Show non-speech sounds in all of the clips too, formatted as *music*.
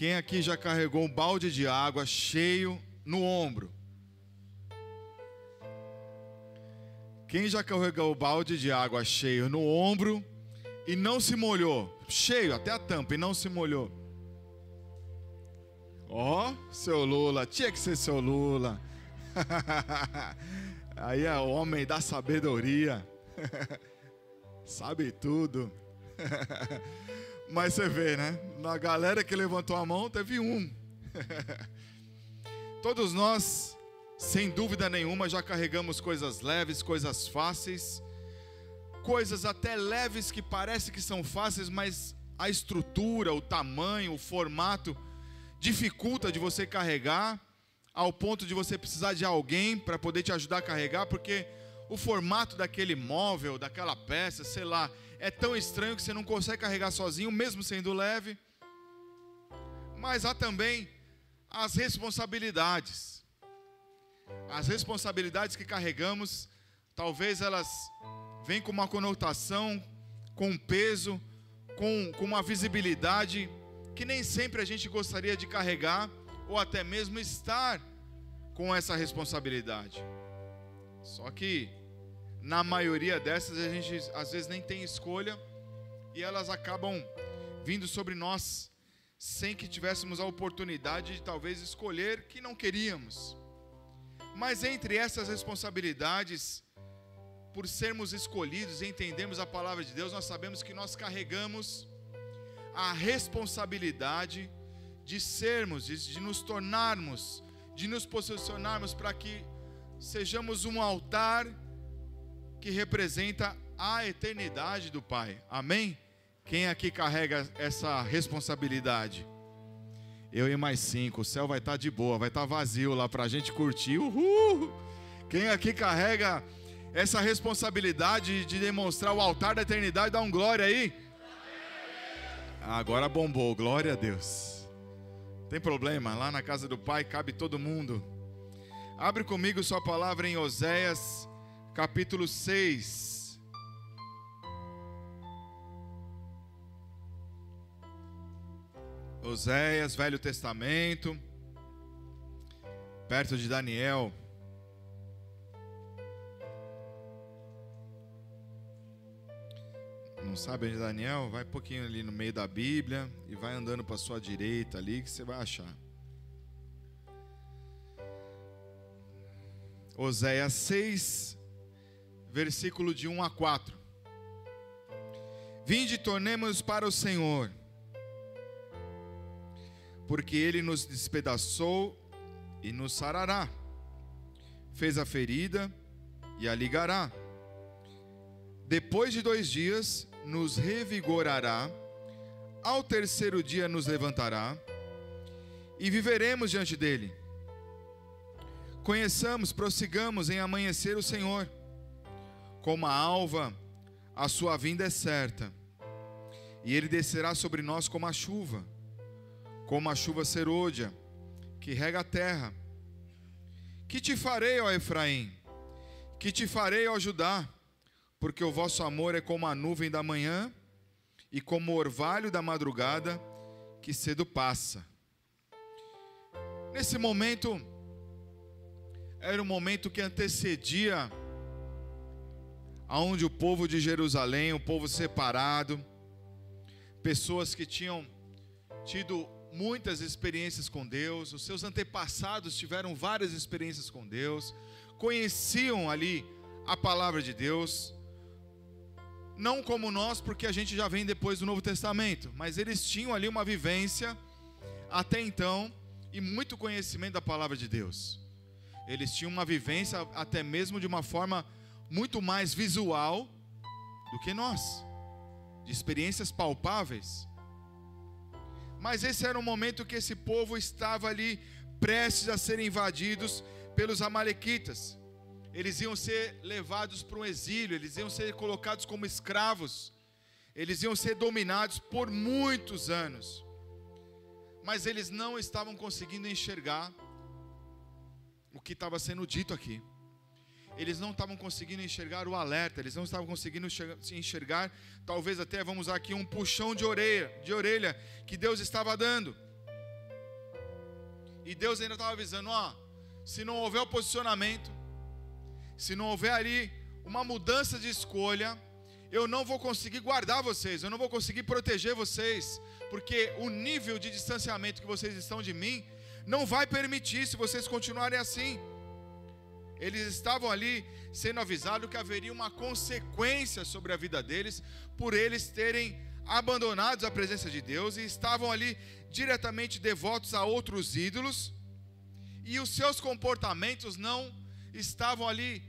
Quem aqui já carregou um balde de água cheio no ombro? Quem já carregou o balde de água cheio no ombro e não se molhou? Cheio até a tampa e não se molhou. Ó, oh, seu Lula, tinha que ser seu Lula. *laughs* Aí é o homem da sabedoria. *laughs* Sabe tudo. *laughs* Mas você vê, né? Na galera que levantou a mão, teve um. *laughs* Todos nós, sem dúvida nenhuma, já carregamos coisas leves, coisas fáceis, coisas até leves que parece que são fáceis, mas a estrutura, o tamanho, o formato dificulta de você carregar, ao ponto de você precisar de alguém para poder te ajudar a carregar, porque o formato daquele móvel, daquela peça, sei lá, é tão estranho que você não consegue carregar sozinho, mesmo sendo leve. Mas há também as responsabilidades. As responsabilidades que carregamos, talvez elas venham com uma conotação, com um peso, com, com uma visibilidade que nem sempre a gente gostaria de carregar ou até mesmo estar com essa responsabilidade. Só que na maioria dessas a gente às vezes nem tem escolha e elas acabam vindo sobre nós sem que tivéssemos a oportunidade de talvez escolher que não queríamos. Mas entre essas responsabilidades, por sermos escolhidos e entendermos a palavra de Deus, nós sabemos que nós carregamos a responsabilidade de sermos, de nos tornarmos, de nos posicionarmos para que sejamos um altar que representa a eternidade do Pai. Amém? Quem aqui carrega essa responsabilidade? Eu e mais cinco. O céu vai estar tá de boa, vai estar tá vazio lá para a gente curtir. Uhul! Quem aqui carrega essa responsabilidade de demonstrar o altar da eternidade? Dá um glória aí. Agora bombou, glória a Deus. Tem problema, lá na casa do Pai cabe todo mundo. Abre comigo sua palavra em Oséias capítulo 6. Oséias, Velho Testamento, perto de Daniel. Não sabe onde é Daniel? Vai um pouquinho ali no meio da Bíblia e vai andando para sua direita ali que você vai achar. Oséias 6, versículo de 1 a 4. Vinde e tornemos para o Senhor, porque Ele nos despedaçou e nos sarará, fez a ferida e a ligará. Depois de dois dias, nos revigorará, ao terceiro dia nos levantará, e viveremos diante dele. Conheçamos, prossigamos em amanhecer o Senhor como a alva, a sua vinda é certa, e ele descerá sobre nós como a chuva, como a chuva serôdia, que rega a terra. Que te farei, ó Efraim? Que te farei, ó Judá? Porque o vosso amor é como a nuvem da manhã e como o orvalho da madrugada que cedo passa. Nesse momento, era um momento que antecedia aonde o povo de Jerusalém, o povo separado, pessoas que tinham tido muitas experiências com Deus, os seus antepassados tiveram várias experiências com Deus, conheciam ali a palavra de Deus, não como nós, porque a gente já vem depois do Novo Testamento, mas eles tinham ali uma vivência até então e muito conhecimento da palavra de Deus. Eles tinham uma vivência até mesmo de uma forma muito mais visual do que nós, de experiências palpáveis. Mas esse era um momento que esse povo estava ali prestes a serem invadidos pelos amalequitas. Eles iam ser levados para um exílio, eles iam ser colocados como escravos, eles iam ser dominados por muitos anos. Mas eles não estavam conseguindo enxergar o que estava sendo dito aqui eles não estavam conseguindo enxergar o alerta, eles não estavam conseguindo enxergar, talvez até vamos usar aqui um puxão de orelha, de orelha que Deus estava dando. E Deus ainda estava avisando: ó, se não houver o posicionamento, se não houver ali uma mudança de escolha, eu não vou conseguir guardar vocês, eu não vou conseguir proteger vocês, porque o nível de distanciamento que vocês estão de mim não vai permitir se vocês continuarem assim. Eles estavam ali sendo avisados que haveria uma consequência sobre a vida deles por eles terem abandonados a presença de Deus e estavam ali diretamente devotos a outros ídolos e os seus comportamentos não estavam ali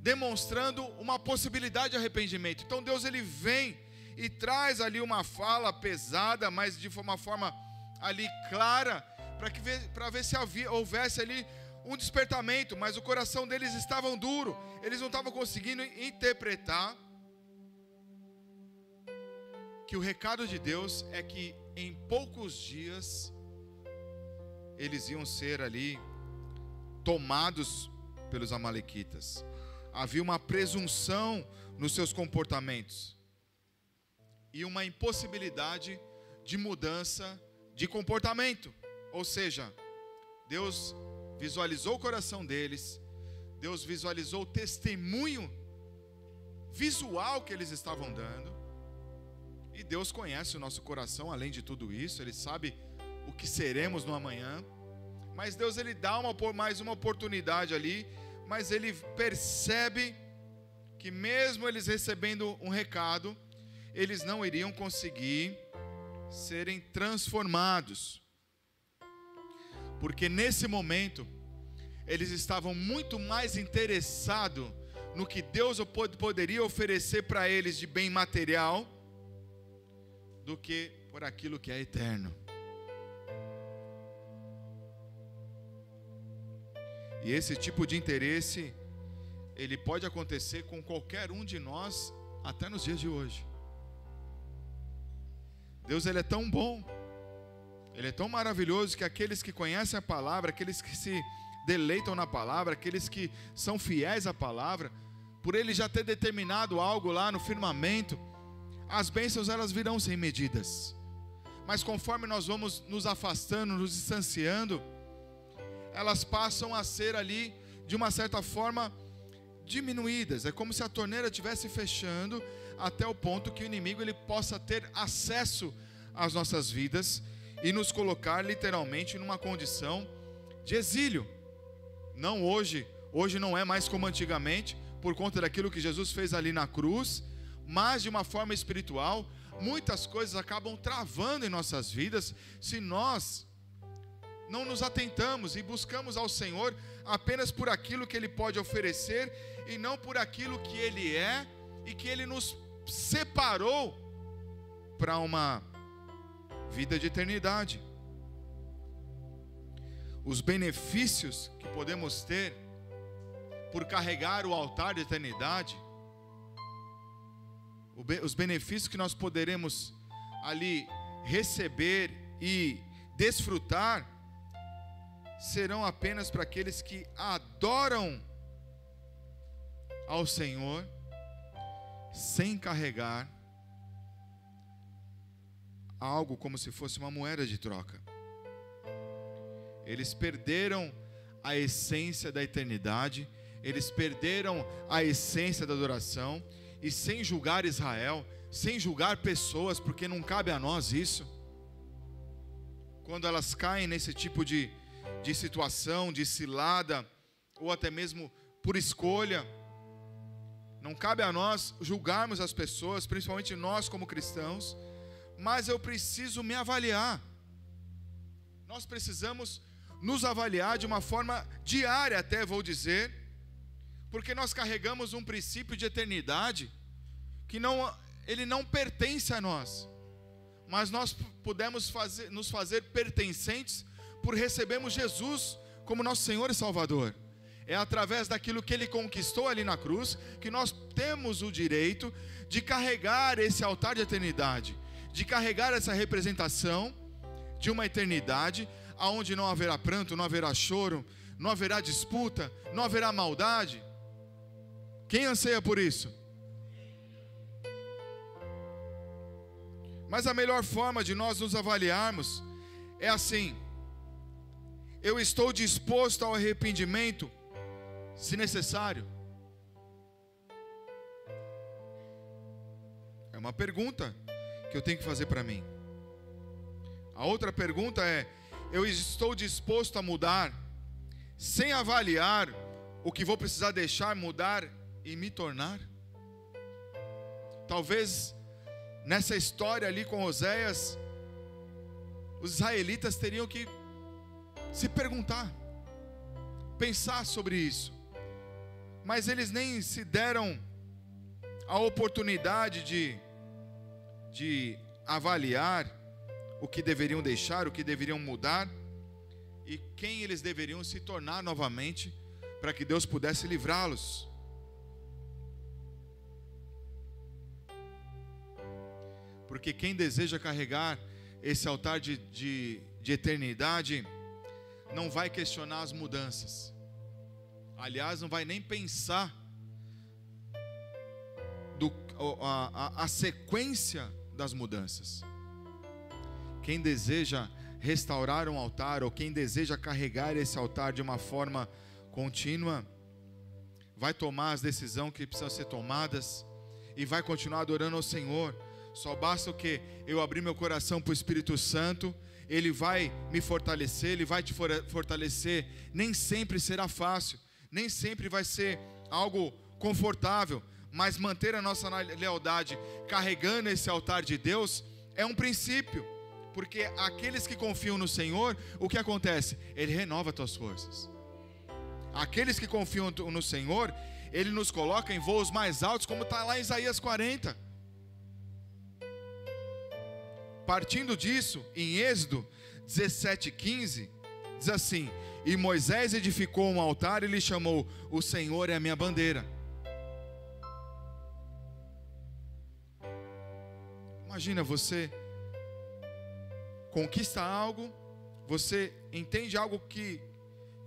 demonstrando uma possibilidade de arrependimento. Então Deus ele vem e traz ali uma fala pesada, mas de uma forma ali clara, para que para ver se havia, houvesse ali um despertamento, mas o coração deles estava duro, eles não estavam conseguindo interpretar que o recado de Deus é que em poucos dias eles iam ser ali tomados pelos amalequitas. Havia uma presunção nos seus comportamentos e uma impossibilidade de mudança de comportamento. Ou seja, Deus visualizou o coração deles, Deus visualizou o testemunho visual que eles estavam dando, e Deus conhece o nosso coração além de tudo isso, Ele sabe o que seremos no amanhã, mas Deus ele dá uma, mais uma oportunidade ali, mas Ele percebe que mesmo eles recebendo um recado, eles não iriam conseguir serem transformados porque nesse momento eles estavam muito mais interessados no que Deus poderia oferecer para eles de bem material do que por aquilo que é eterno. E esse tipo de interesse, ele pode acontecer com qualquer um de nós até nos dias de hoje. Deus ele é tão bom ele é tão maravilhoso que aqueles que conhecem a palavra, aqueles que se deleitam na palavra, aqueles que são fiéis à palavra, por ele já ter determinado algo lá no firmamento, as bênçãos elas virão sem medidas. Mas conforme nós vamos nos afastando, nos distanciando, elas passam a ser ali de uma certa forma diminuídas. É como se a torneira estivesse fechando até o ponto que o inimigo ele possa ter acesso às nossas vidas e nos colocar literalmente numa condição de exílio. Não hoje, hoje não é mais como antigamente, por conta daquilo que Jesus fez ali na cruz, mas de uma forma espiritual, muitas coisas acabam travando em nossas vidas se nós não nos atentamos e buscamos ao Senhor apenas por aquilo que Ele pode oferecer e não por aquilo que Ele é e que Ele nos separou para uma vida de eternidade. Os benefícios que podemos ter por carregar o altar de eternidade, os benefícios que nós poderemos ali receber e desfrutar, serão apenas para aqueles que adoram ao Senhor sem carregar algo como se fosse uma moeda de troca. Eles perderam a essência da eternidade, eles perderam a essência da adoração, e sem julgar Israel, sem julgar pessoas, porque não cabe a nós isso, quando elas caem nesse tipo de, de situação, de cilada, ou até mesmo por escolha, não cabe a nós julgarmos as pessoas, principalmente nós como cristãos, mas eu preciso me avaliar. Nós precisamos nos avaliar de uma forma diária, até vou dizer, porque nós carregamos um princípio de eternidade que não ele não pertence a nós, mas nós podemos fazer, nos fazer pertencentes por recebermos Jesus como nosso Senhor e Salvador. É através daquilo que ele conquistou ali na cruz que nós temos o direito de carregar esse altar de eternidade de carregar essa representação de uma eternidade aonde não haverá pranto, não haverá choro, não haverá disputa, não haverá maldade. Quem anseia por isso? Mas a melhor forma de nós nos avaliarmos é assim: eu estou disposto ao arrependimento, se necessário? É uma pergunta que eu tenho que fazer para mim. A outra pergunta é: eu estou disposto a mudar, sem avaliar o que vou precisar deixar mudar e me tornar? Talvez nessa história ali com Oséias, os israelitas teriam que se perguntar, pensar sobre isso, mas eles nem se deram a oportunidade de, de avaliar o que deveriam deixar, o que deveriam mudar e quem eles deveriam se tornar novamente para que Deus pudesse livrá-los. Porque quem deseja carregar esse altar de, de, de eternidade, não vai questionar as mudanças. Aliás, não vai nem pensar do, a, a, a sequência das mudanças. Quem deseja restaurar um altar, ou quem deseja carregar esse altar de uma forma contínua, vai tomar as decisões que precisam ser tomadas e vai continuar adorando ao Senhor. Só basta o que eu abrir meu coração para o Espírito Santo ele vai me fortalecer, Ele vai te fortalecer. Nem sempre será fácil, nem sempre vai ser algo confortável, mas manter a nossa lealdade carregando esse altar de Deus é um princípio, porque aqueles que confiam no Senhor, o que acontece? Ele renova as tuas forças. Aqueles que confiam no Senhor, Ele nos coloca em voos mais altos, como está lá em Isaías 40. Partindo disso, em Êxodo 17:15, diz assim: E Moisés edificou um altar e lhe chamou: O Senhor é a minha bandeira. Imagina você conquista algo, você entende algo que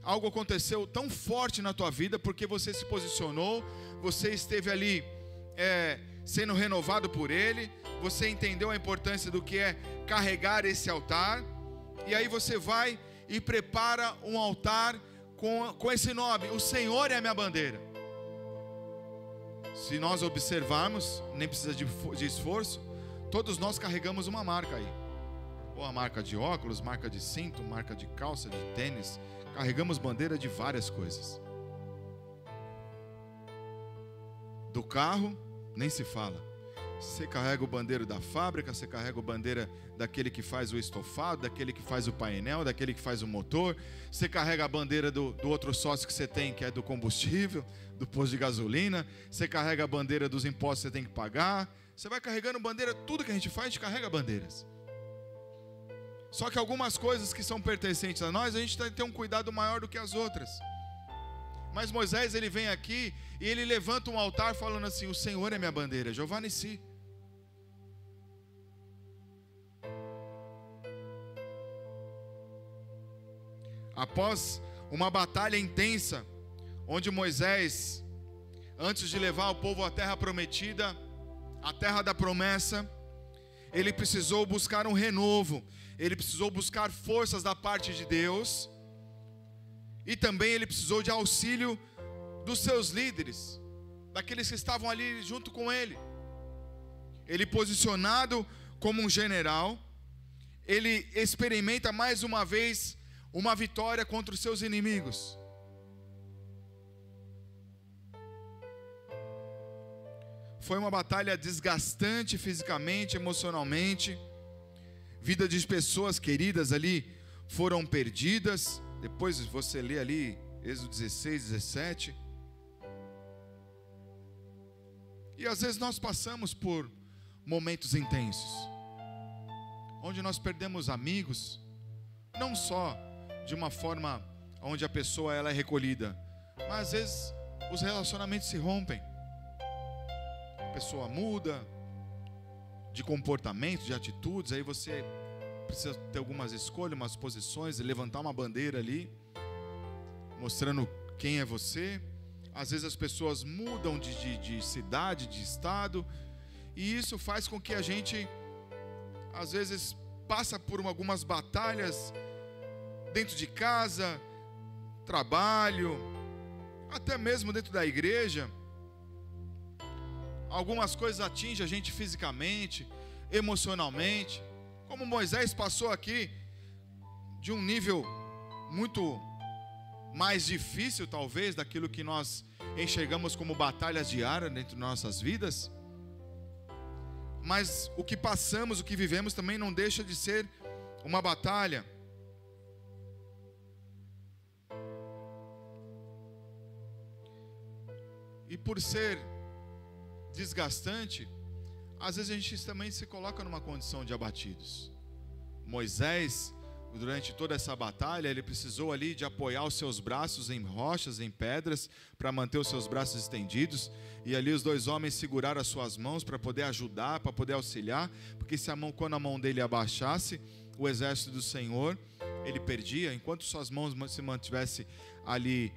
algo aconteceu tão forte na tua vida porque você se posicionou, você esteve ali é, sendo renovado por Ele, você entendeu a importância do que é carregar esse altar, e aí você vai e prepara um altar com, com esse nome: O Senhor é a minha bandeira. Se nós observarmos, nem precisa de, de esforço, todos nós carregamos uma marca aí. Ou a marca de óculos, marca de cinto, marca de calça, de tênis. Carregamos bandeira de várias coisas. Do carro, nem se fala. Você carrega o bandeiro da fábrica, você carrega o bandeira daquele que faz o estofado, daquele que faz o painel, daquele que faz o motor. Você carrega a bandeira do, do outro sócio que você tem, que é do combustível, do posto de gasolina. Você carrega a bandeira dos impostos que você tem que pagar. Você vai carregando bandeira, tudo que a gente faz, a gente carrega bandeiras. Só que algumas coisas que são pertencentes a nós, a gente tem que ter um cuidado maior do que as outras. Mas Moisés ele vem aqui e ele levanta um altar falando assim: O Senhor é minha bandeira, Jeová Nissi. Após uma batalha intensa, onde Moisés, antes de levar o povo à terra prometida, a terra da promessa, ele precisou buscar um renovo, ele precisou buscar forças da parte de Deus e também ele precisou de auxílio dos seus líderes, daqueles que estavam ali junto com ele. Ele posicionado como um general, ele experimenta mais uma vez uma vitória contra os seus inimigos. Foi uma batalha desgastante fisicamente, emocionalmente. Vida de pessoas queridas ali foram perdidas. Depois você lê ali Êxodo 16, 17. E às vezes nós passamos por momentos intensos, onde nós perdemos amigos, não só de uma forma onde a pessoa ela é recolhida, mas às vezes os relacionamentos se rompem. Pessoa muda de comportamento, de atitudes, aí você precisa ter algumas escolhas, umas posições, levantar uma bandeira ali, mostrando quem é você. Às vezes as pessoas mudam de, de, de cidade, de estado, e isso faz com que a gente, às vezes, passa por algumas batalhas dentro de casa, trabalho, até mesmo dentro da igreja. Algumas coisas atingem a gente fisicamente, emocionalmente, como Moisés passou aqui de um nível muito mais difícil, talvez, daquilo que nós enxergamos como batalhas diárias dentro de nossas vidas. Mas o que passamos, o que vivemos também não deixa de ser uma batalha. E por ser desgastante, às vezes a gente também se coloca numa condição de abatidos. Moisés, durante toda essa batalha, ele precisou ali de apoiar os seus braços em rochas, em pedras, para manter os seus braços estendidos. E ali os dois homens seguraram as suas mãos para poder ajudar, para poder auxiliar, porque se a mão, quando a mão dele abaixasse, o exército do Senhor, ele perdia, enquanto suas mãos se mantivesse ali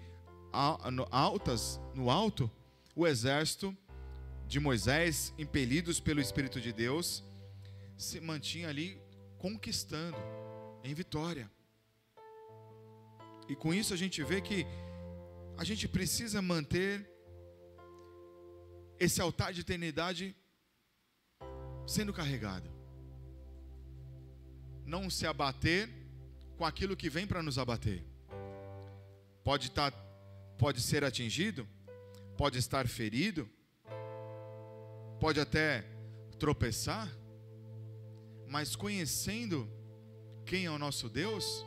altas, no alto, o exército de Moisés, impelidos pelo Espírito de Deus, se mantinha ali conquistando em vitória. E com isso a gente vê que a gente precisa manter esse altar de eternidade sendo carregado. Não se abater com aquilo que vem para nos abater. Pode estar tá, pode ser atingido, pode estar ferido, pode até tropeçar, mas conhecendo quem é o nosso Deus,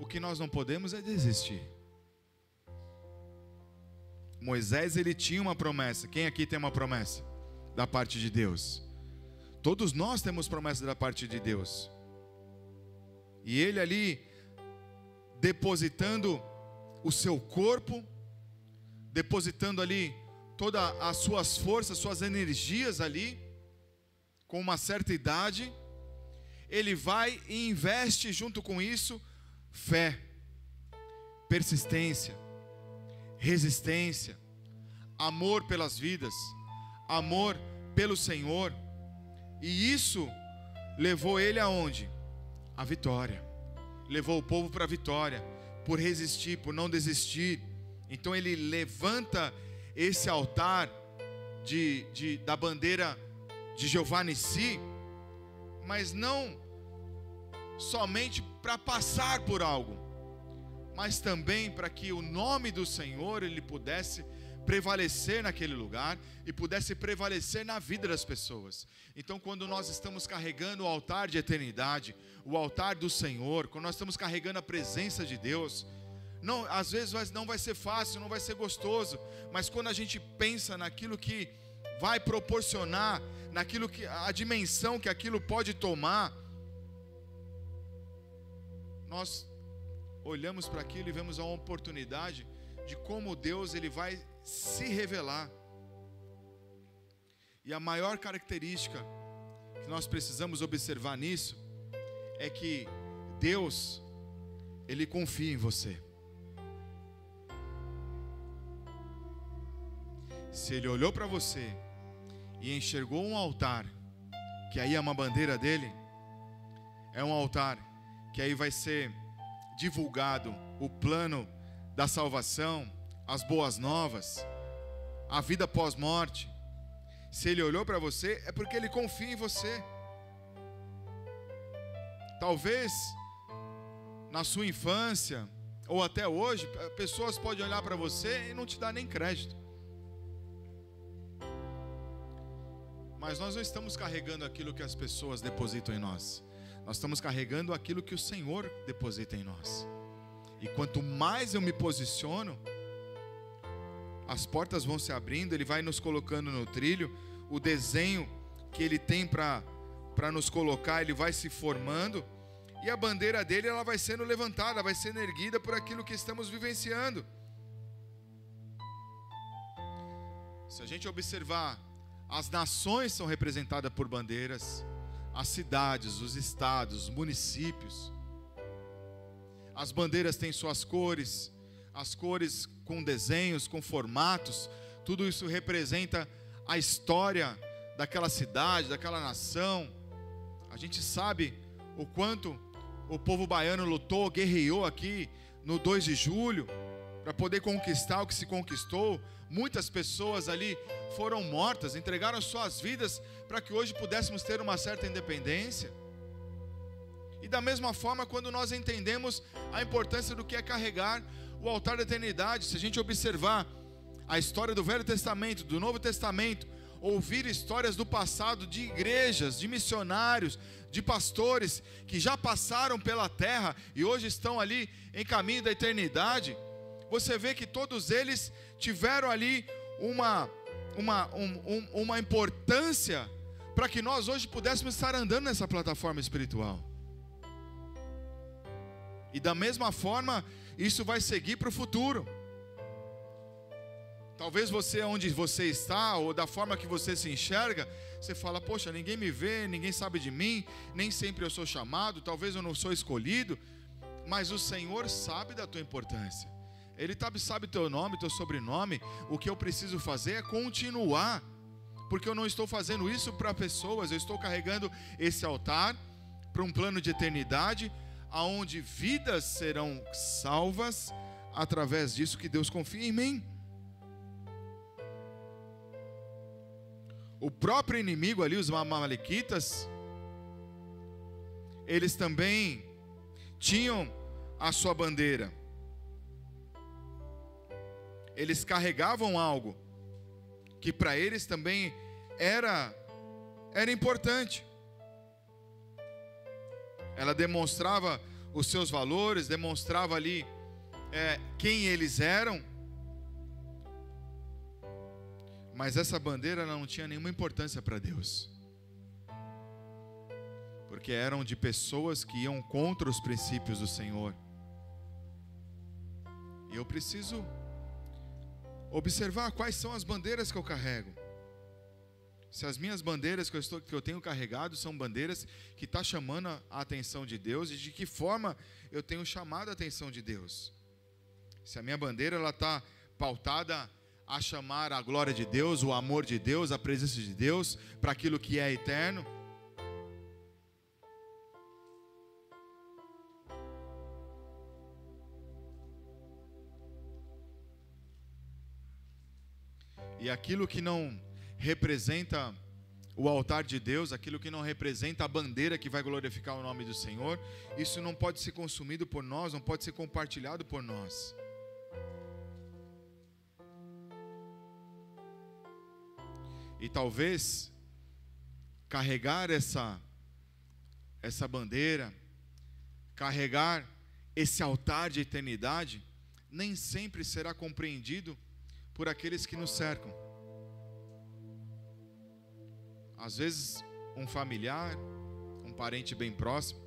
o que nós não podemos é desistir. Moisés ele tinha uma promessa. Quem aqui tem uma promessa da parte de Deus? Todos nós temos promessa da parte de Deus. E ele ali depositando o seu corpo, depositando ali todas as suas forças, suas energias ali, com uma certa idade, ele vai e investe junto com isso fé, persistência, resistência, amor pelas vidas, amor pelo Senhor. E isso levou ele aonde? A vitória. Levou o povo para a vitória, por resistir, por não desistir. Então ele levanta esse altar de, de, da bandeira de Jeová Nissi, mas não somente para passar por algo, mas também para que o nome do Senhor ele pudesse prevalecer naquele lugar e pudesse prevalecer na vida das pessoas. Então, quando nós estamos carregando o altar de eternidade, o altar do Senhor, quando nós estamos carregando a presença de Deus, não, às vezes não vai ser fácil, não vai ser gostoso, mas quando a gente pensa naquilo que vai proporcionar, naquilo que a dimensão que aquilo pode tomar, nós olhamos para aquilo e vemos a oportunidade de como Deus ele vai se revelar. E a maior característica que nós precisamos observar nisso é que Deus ele confia em você. Se ele olhou para você e enxergou um altar, que aí é uma bandeira dele, é um altar que aí vai ser divulgado o plano da salvação, as boas novas, a vida pós-morte. Se ele olhou para você, é porque ele confia em você. Talvez na sua infância ou até hoje, pessoas podem olhar para você e não te dar nem crédito. Mas nós não estamos carregando aquilo que as pessoas depositam em nós. Nós estamos carregando aquilo que o Senhor deposita em nós. E quanto mais eu me posiciono, as portas vão se abrindo, Ele vai nos colocando no trilho, o desenho que Ele tem para nos colocar, Ele vai se formando, e a bandeira dele ela vai sendo levantada, vai sendo erguida por aquilo que estamos vivenciando. Se a gente observar as nações são representadas por bandeiras, as cidades, os estados, os municípios. As bandeiras têm suas cores, as cores com desenhos, com formatos, tudo isso representa a história daquela cidade, daquela nação. A gente sabe o quanto o povo baiano lutou, guerreou aqui no 2 de julho para poder conquistar o que se conquistou. Muitas pessoas ali foram mortas, entregaram suas vidas para que hoje pudéssemos ter uma certa independência. E da mesma forma, quando nós entendemos a importância do que é carregar o altar da eternidade, se a gente observar a história do Velho Testamento, do Novo Testamento, ouvir histórias do passado de igrejas, de missionários, de pastores que já passaram pela terra e hoje estão ali em caminho da eternidade, você vê que todos eles tiveram ali uma, uma, um, um, uma importância para que nós hoje pudéssemos estar andando nessa plataforma espiritual. E da mesma forma, isso vai seguir para o futuro. Talvez você, onde você está, ou da forma que você se enxerga, você fala: Poxa, ninguém me vê, ninguém sabe de mim, nem sempre eu sou chamado, talvez eu não sou escolhido, mas o Senhor sabe da tua importância, Ele sabe teu nome, teu sobrenome. O que eu preciso fazer é continuar, porque eu não estou fazendo isso para pessoas, eu estou carregando esse altar para um plano de eternidade, aonde vidas serão salvas através disso que Deus confia em mim. o próprio inimigo ali, os Amalequitas, eles também tinham a sua bandeira. Eles carregavam algo que para eles também era era importante. Ela demonstrava os seus valores, demonstrava ali é, quem eles eram mas essa bandeira não tinha nenhuma importância para Deus. Porque eram de pessoas que iam contra os princípios do Senhor. E eu preciso observar quais são as bandeiras que eu carrego. Se as minhas bandeiras que eu, estou, que eu tenho carregado são bandeiras que estão tá chamando a atenção de Deus e de que forma eu tenho chamado a atenção de Deus. Se a minha bandeira ela está pautada a chamar a glória de Deus, o amor de Deus, a presença de Deus para aquilo que é eterno. E aquilo que não representa o altar de Deus, aquilo que não representa a bandeira que vai glorificar o nome do Senhor, isso não pode ser consumido por nós, não pode ser compartilhado por nós. E talvez carregar essa essa bandeira, carregar esse altar de eternidade, nem sempre será compreendido por aqueles que nos cercam. Às vezes, um familiar, um parente bem próximo,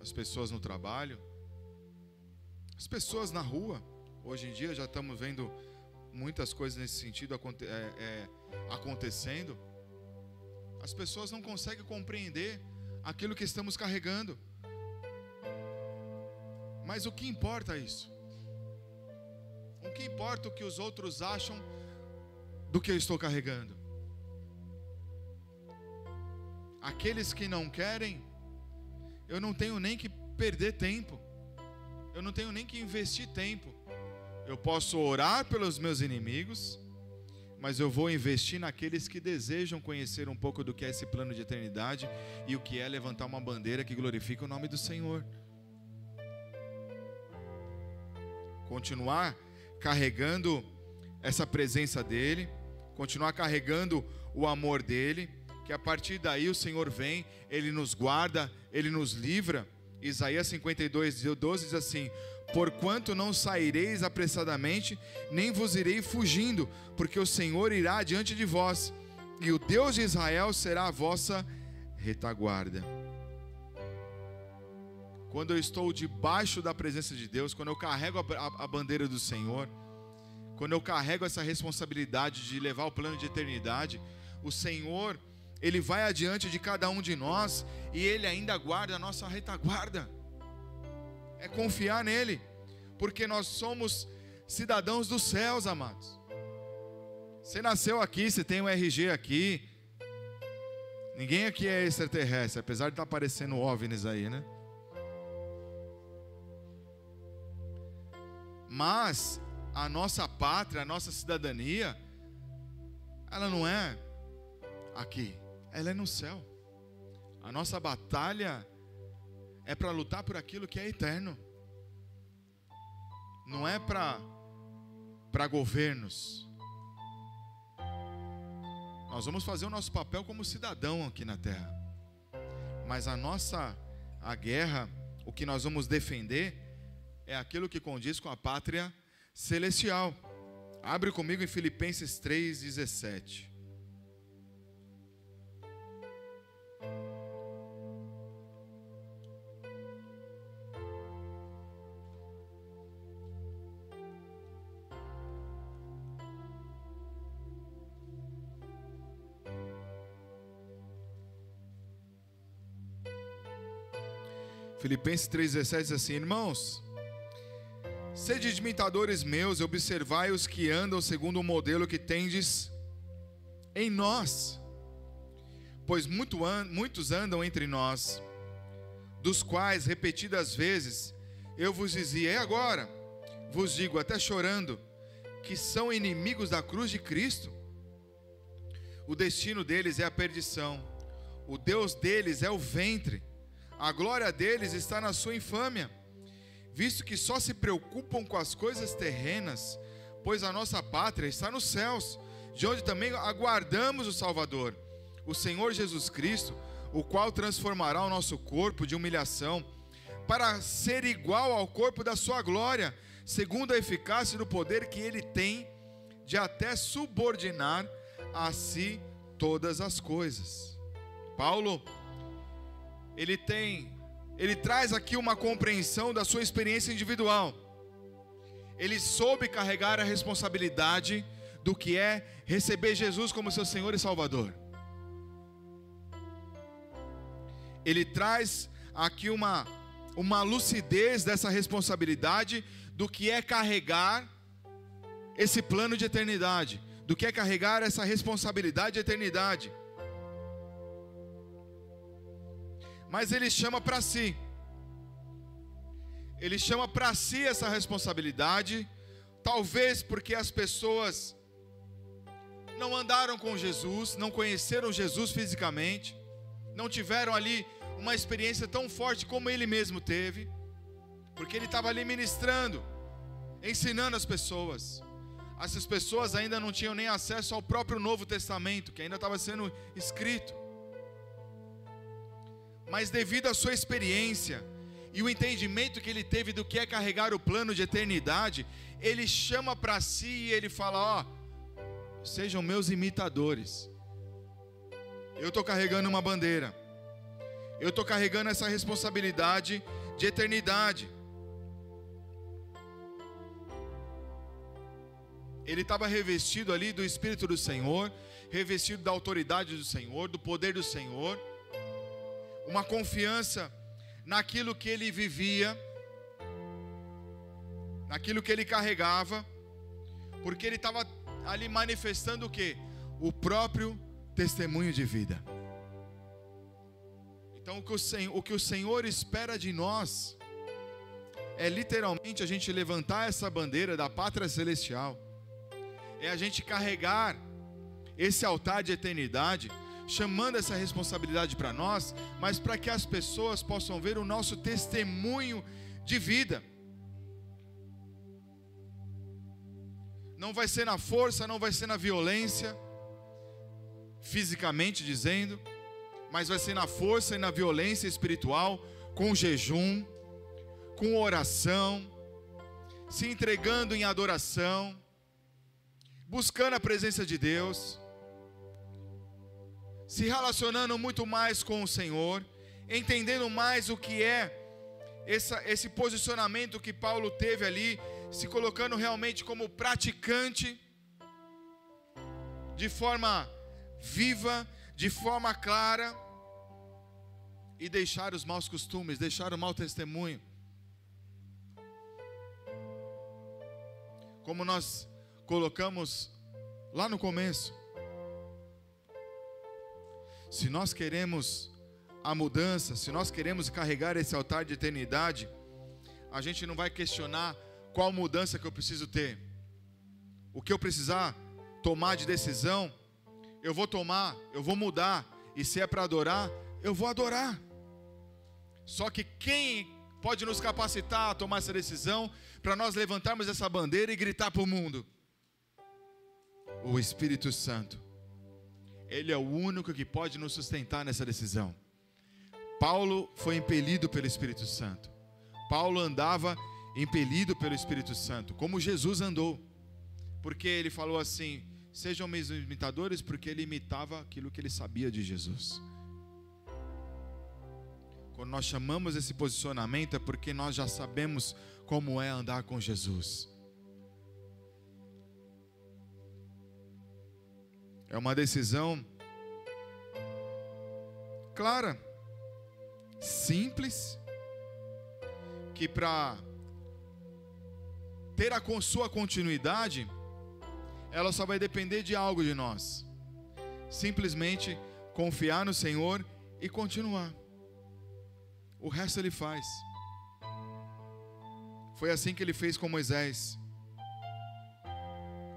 as pessoas no trabalho, as pessoas na rua. Hoje em dia já estamos vendo muitas coisas nesse sentido é, é, acontecendo, as pessoas não conseguem compreender aquilo que estamos carregando. Mas o que importa é isso? O que importa o que os outros acham do que eu estou carregando? Aqueles que não querem, eu não tenho nem que perder tempo, eu não tenho nem que investir tempo. Eu posso orar pelos meus inimigos, mas eu vou investir naqueles que desejam conhecer um pouco do que é esse plano de eternidade e o que é levantar uma bandeira que glorifica o nome do Senhor. Continuar carregando essa presença dEle, continuar carregando o amor dEle, que a partir daí o Senhor vem, Ele nos guarda, Ele nos livra. Isaías 52, 12 diz assim: Porquanto não saireis apressadamente, nem vos irei fugindo, porque o Senhor irá diante de vós, e o Deus de Israel será a vossa retaguarda. Quando eu estou debaixo da presença de Deus, quando eu carrego a, a bandeira do Senhor, quando eu carrego essa responsabilidade de levar o plano de eternidade, o Senhor, Ele vai adiante de cada um de nós e Ele ainda guarda a nossa retaguarda é confiar nele, porque nós somos cidadãos dos céus, amados. Você nasceu aqui, você tem um RG aqui. Ninguém aqui é extraterrestre, apesar de estar tá aparecendo OVNIs aí, né? Mas a nossa pátria, a nossa cidadania, ela não é aqui, ela é no céu. A nossa batalha é para lutar por aquilo que é eterno. Não é para para governos. Nós vamos fazer o nosso papel como cidadão aqui na terra. Mas a nossa a guerra, o que nós vamos defender é aquilo que condiz com a pátria celestial. Abre comigo em Filipenses 3:17. Filipenses 3,17 diz assim: Irmãos, sede imitadores meus observai os que andam segundo o modelo que tendes em nós. Pois muito an muitos andam entre nós, dos quais repetidas vezes eu vos dizia, e agora vos digo, até chorando, que são inimigos da cruz de Cristo. O destino deles é a perdição, o Deus deles é o ventre a glória deles está na sua infâmia, visto que só se preocupam com as coisas terrenas, pois a nossa pátria está nos céus, de onde também aguardamos o Salvador, o Senhor Jesus Cristo, o qual transformará o nosso corpo de humilhação para ser igual ao corpo da sua glória, segundo a eficácia do poder que ele tem de até subordinar a si todas as coisas. Paulo ele tem, ele traz aqui uma compreensão da sua experiência individual. Ele soube carregar a responsabilidade do que é receber Jesus como seu Senhor e Salvador. Ele traz aqui uma, uma lucidez dessa responsabilidade do que é carregar esse plano de eternidade, do que é carregar essa responsabilidade de eternidade. Mas ele chama para si. Ele chama para si essa responsabilidade, talvez porque as pessoas não andaram com Jesus, não conheceram Jesus fisicamente, não tiveram ali uma experiência tão forte como ele mesmo teve, porque ele estava ali ministrando, ensinando as pessoas. Essas pessoas ainda não tinham nem acesso ao próprio Novo Testamento, que ainda estava sendo escrito mas devido à sua experiência e o entendimento que ele teve do que é carregar o plano de eternidade, ele chama para si e ele fala: Ó, sejam meus imitadores. Eu estou carregando uma bandeira, eu estou carregando essa responsabilidade de eternidade. Ele estava revestido ali do Espírito do Senhor, revestido da autoridade do Senhor, do poder do Senhor uma confiança naquilo que ele vivia, naquilo que ele carregava, porque ele estava ali manifestando o que? O próprio testemunho de vida. Então, o que o, Senhor, o que o Senhor espera de nós é literalmente a gente levantar essa bandeira da pátria celestial, é a gente carregar esse altar de eternidade chamando essa responsabilidade para nós, mas para que as pessoas possam ver o nosso testemunho de vida. Não vai ser na força, não vai ser na violência, fisicamente dizendo, mas vai ser na força e na violência espiritual, com jejum, com oração, se entregando em adoração, buscando a presença de Deus se relacionando muito mais com o Senhor, entendendo mais o que é essa, esse posicionamento que Paulo teve ali, se colocando realmente como praticante, de forma viva, de forma clara, e deixar os maus costumes, deixar o mau testemunho. Como nós colocamos lá no começo, se nós queremos a mudança, se nós queremos carregar esse altar de eternidade, a gente não vai questionar qual mudança que eu preciso ter. O que eu precisar tomar de decisão, eu vou tomar, eu vou mudar. E se é para adorar, eu vou adorar. Só que quem pode nos capacitar a tomar essa decisão para nós levantarmos essa bandeira e gritar para o mundo? O Espírito Santo. Ele é o único que pode nos sustentar nessa decisão. Paulo foi impelido pelo Espírito Santo. Paulo andava impelido pelo Espírito Santo, como Jesus andou. Porque ele falou assim: sejam meus imitadores, porque ele imitava aquilo que ele sabia de Jesus. Quando nós chamamos esse posicionamento é porque nós já sabemos como é andar com Jesus. É uma decisão clara simples, que para ter a sua continuidade, ela só vai depender de algo de nós. Simplesmente confiar no Senhor e continuar. O resto ele faz. Foi assim que ele fez com Moisés.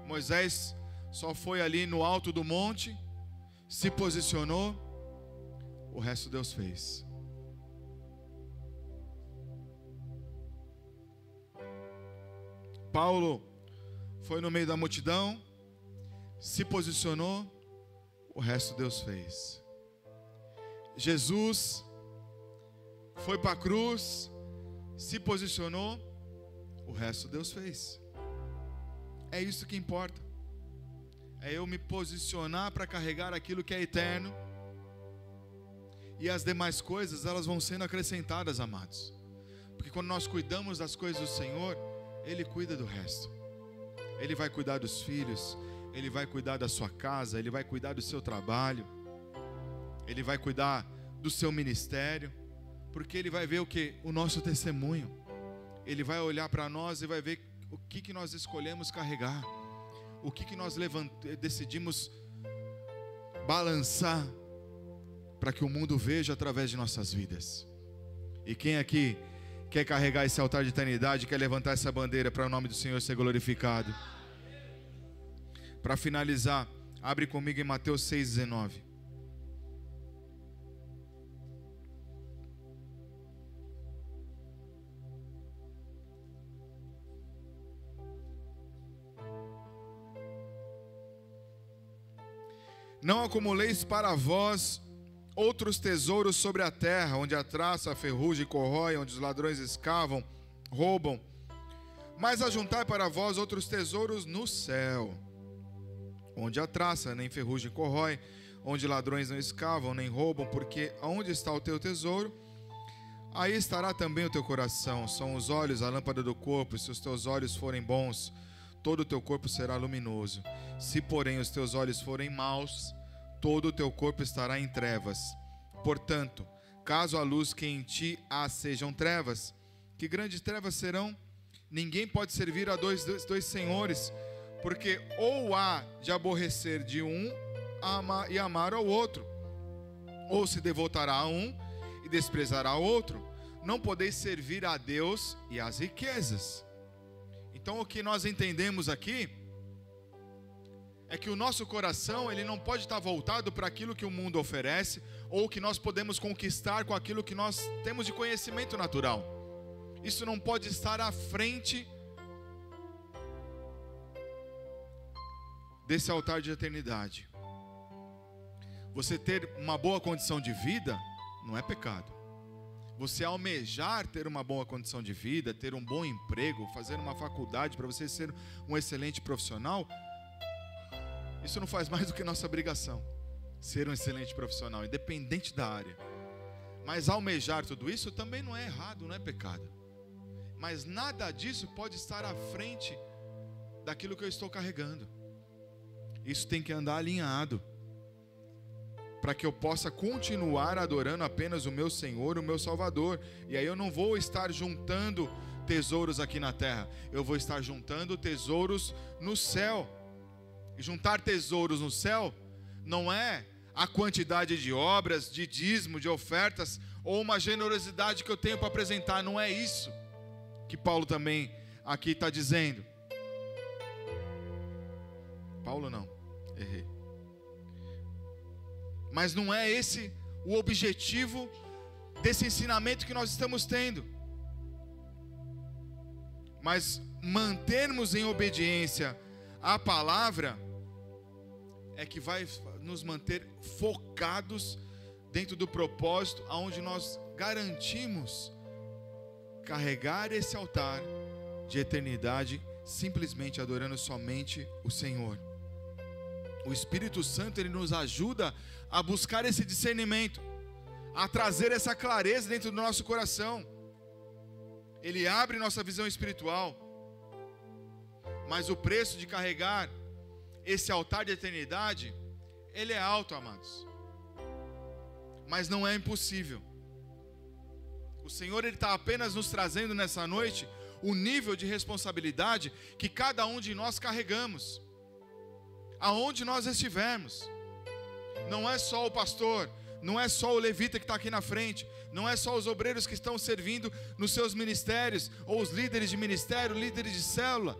Moisés só foi ali no alto do monte, se posicionou, o resto Deus fez. Paulo foi no meio da multidão, se posicionou, o resto Deus fez. Jesus foi para a cruz, se posicionou, o resto Deus fez. É isso que importa. É eu me posicionar para carregar aquilo que é eterno. E as demais coisas, elas vão sendo acrescentadas, amados. Porque quando nós cuidamos das coisas do Senhor, ele cuida do resto. Ele vai cuidar dos filhos, ele vai cuidar da sua casa, ele vai cuidar do seu trabalho, ele vai cuidar do seu ministério, porque ele vai ver o que? O nosso testemunho. Ele vai olhar para nós e vai ver o que, que nós escolhemos carregar, o que, que nós levant... decidimos balançar para que o mundo veja através de nossas vidas. E quem aqui quer carregar esse altar de eternidade, quer levantar essa bandeira para o nome do Senhor ser glorificado. Para finalizar, abre comigo em Mateus 6,19. Não acumuleis para vós outros tesouros sobre a terra, onde a traça, a ferrugem corrói, onde os ladrões escavam, roubam. Mas ajuntai para vós outros tesouros no céu, onde a traça nem ferrugem corrói, onde ladrões não escavam nem roubam, porque onde está o teu tesouro, aí estará também o teu coração. São os olhos a lâmpada do corpo, se os teus olhos forem bons, todo o teu corpo será luminoso. Se, porém, os teus olhos forem maus, todo o teu corpo estará em trevas. Portanto, caso a luz que em ti há sejam trevas, que grandes trevas serão? Ninguém pode servir a dois, dois, dois senhores, porque ou há de aborrecer de um ama, e amar ao outro, ou se devotará a um e desprezará ao outro. Não podeis servir a Deus e às riquezas. Então, o que nós entendemos aqui é que o nosso coração ele não pode estar voltado para aquilo que o mundo oferece ou que nós podemos conquistar com aquilo que nós temos de conhecimento natural. Isso não pode estar à frente desse altar de eternidade. Você ter uma boa condição de vida não é pecado. Você almejar ter uma boa condição de vida, ter um bom emprego, fazer uma faculdade para você ser um excelente profissional, isso não faz mais do que nossa obrigação. Ser um excelente profissional, independente da área. Mas almejar tudo isso também não é errado, não é pecado. Mas nada disso pode estar à frente daquilo que eu estou carregando. Isso tem que andar alinhado. Para que eu possa continuar adorando apenas o meu Senhor, o meu Salvador. E aí eu não vou estar juntando tesouros aqui na terra. Eu vou estar juntando tesouros no céu. E juntar tesouros no céu não é a quantidade de obras, de dízimo, de ofertas ou uma generosidade que eu tenho para apresentar, não é isso que Paulo também aqui está dizendo. Paulo não, errei. Mas não é esse o objetivo desse ensinamento que nós estamos tendo. Mas mantermos em obediência a palavra é que vai nos manter focados dentro do propósito aonde nós garantimos carregar esse altar de eternidade simplesmente adorando somente o Senhor. O Espírito Santo ele nos ajuda a buscar esse discernimento, a trazer essa clareza dentro do nosso coração. Ele abre nossa visão espiritual. Mas o preço de carregar esse altar de eternidade, ele é alto, amados. Mas não é impossível. O Senhor ele está apenas nos trazendo nessa noite o nível de responsabilidade que cada um de nós carregamos, aonde nós estivermos. Não é só o pastor, não é só o levita que está aqui na frente, não é só os obreiros que estão servindo nos seus ministérios, ou os líderes de ministério, líderes de célula,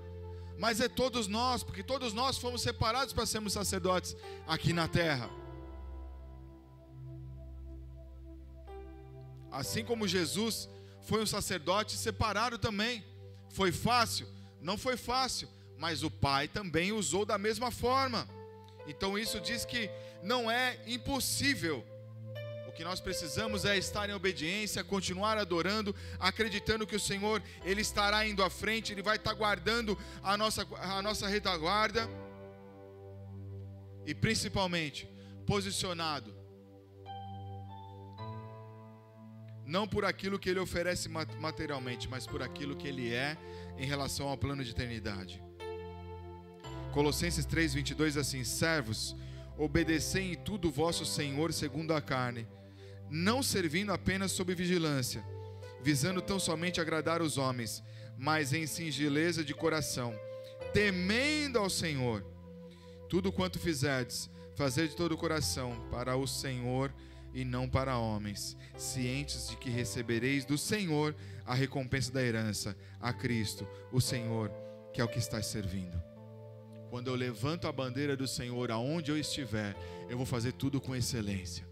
mas é todos nós, porque todos nós fomos separados para sermos sacerdotes aqui na terra. Assim como Jesus foi um sacerdote separado também. Foi fácil? Não foi fácil, mas o Pai também usou da mesma forma. Então isso diz que não é impossível. O que nós precisamos é estar em obediência, continuar adorando, acreditando que o Senhor ele estará indo à frente, ele vai estar guardando a nossa a nossa retaguarda e principalmente posicionado não por aquilo que ele oferece materialmente, mas por aquilo que ele é em relação ao plano de eternidade. Colossenses 3:22 assim: Servos, obedecei em tudo vosso Senhor segundo a carne, não servindo apenas sob vigilância, visando tão somente agradar os homens, mas em singeleza de coração, temendo ao Senhor. Tudo quanto fizerdes, fazer de todo o coração para o Senhor e não para homens, cientes de que recebereis do Senhor a recompensa da herança, a Cristo, o Senhor, que é o que está servindo. Quando eu levanto a bandeira do Senhor aonde eu estiver, eu vou fazer tudo com excelência.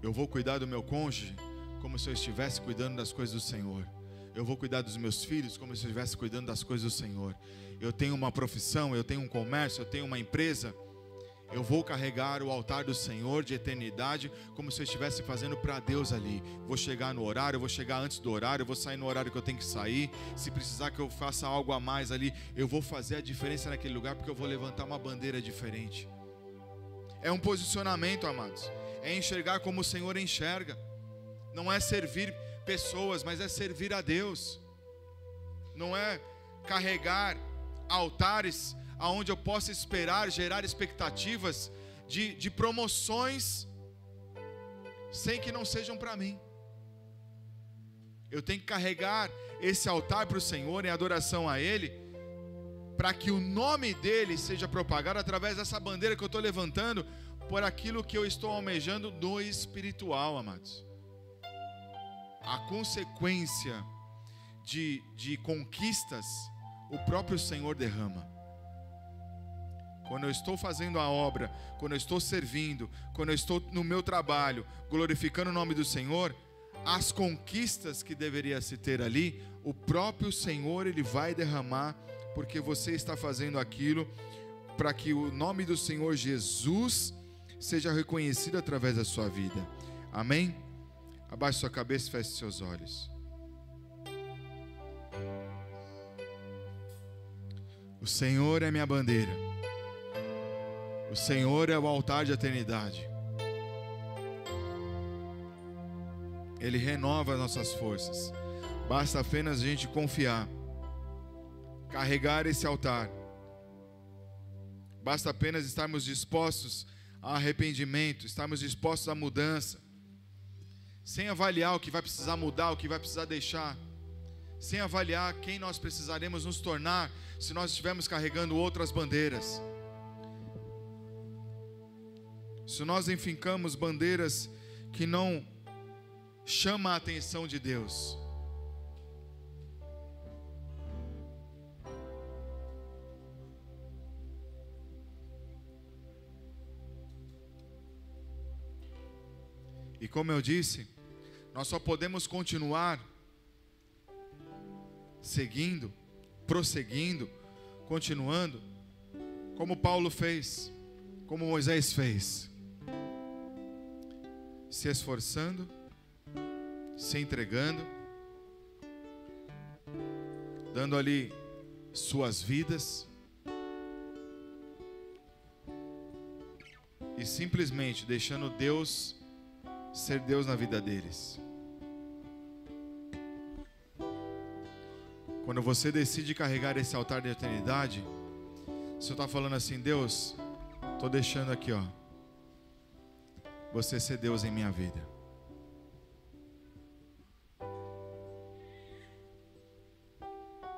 Eu vou cuidar do meu cônjuge como se eu estivesse cuidando das coisas do Senhor. Eu vou cuidar dos meus filhos como se eu estivesse cuidando das coisas do Senhor. Eu tenho uma profissão, eu tenho um comércio, eu tenho uma empresa eu vou carregar o altar do Senhor de eternidade como se eu estivesse fazendo para Deus ali. Vou chegar no horário, vou chegar antes do horário, vou sair no horário que eu tenho que sair. Se precisar que eu faça algo a mais ali, eu vou fazer a diferença naquele lugar porque eu vou levantar uma bandeira diferente. É um posicionamento, amados. É enxergar como o Senhor enxerga. Não é servir pessoas, mas é servir a Deus. Não é carregar altares aonde eu possa esperar, gerar expectativas de, de promoções, sem que não sejam para mim. Eu tenho que carregar esse altar para o Senhor em adoração a Ele, para que o nome dele seja propagado através dessa bandeira que eu estou levantando, por aquilo que eu estou almejando no espiritual, amados. A consequência de, de conquistas, o próprio Senhor derrama quando eu estou fazendo a obra, quando eu estou servindo, quando eu estou no meu trabalho, glorificando o nome do Senhor, as conquistas que deveria se ter ali, o próprio Senhor ele vai derramar, porque você está fazendo aquilo para que o nome do Senhor Jesus seja reconhecido através da sua vida. Amém? Abaixe sua cabeça e feche seus olhos. O Senhor é minha bandeira. O Senhor é o altar de eternidade. Ele renova as nossas forças. Basta apenas a gente confiar, carregar esse altar. Basta apenas estarmos dispostos a arrependimento, estarmos dispostos à mudança, sem avaliar o que vai precisar mudar, o que vai precisar deixar, sem avaliar quem nós precisaremos nos tornar se nós estivermos carregando outras bandeiras se nós enfincamos bandeiras que não chama a atenção de Deus. E como eu disse, nós só podemos continuar seguindo, prosseguindo, continuando, como Paulo fez, como Moisés fez se esforçando, se entregando, dando ali suas vidas e simplesmente deixando Deus ser Deus na vida deles. Quando você decide carregar esse altar de eternidade, você está falando assim, Deus, estou deixando aqui, ó, você ser Deus em minha vida.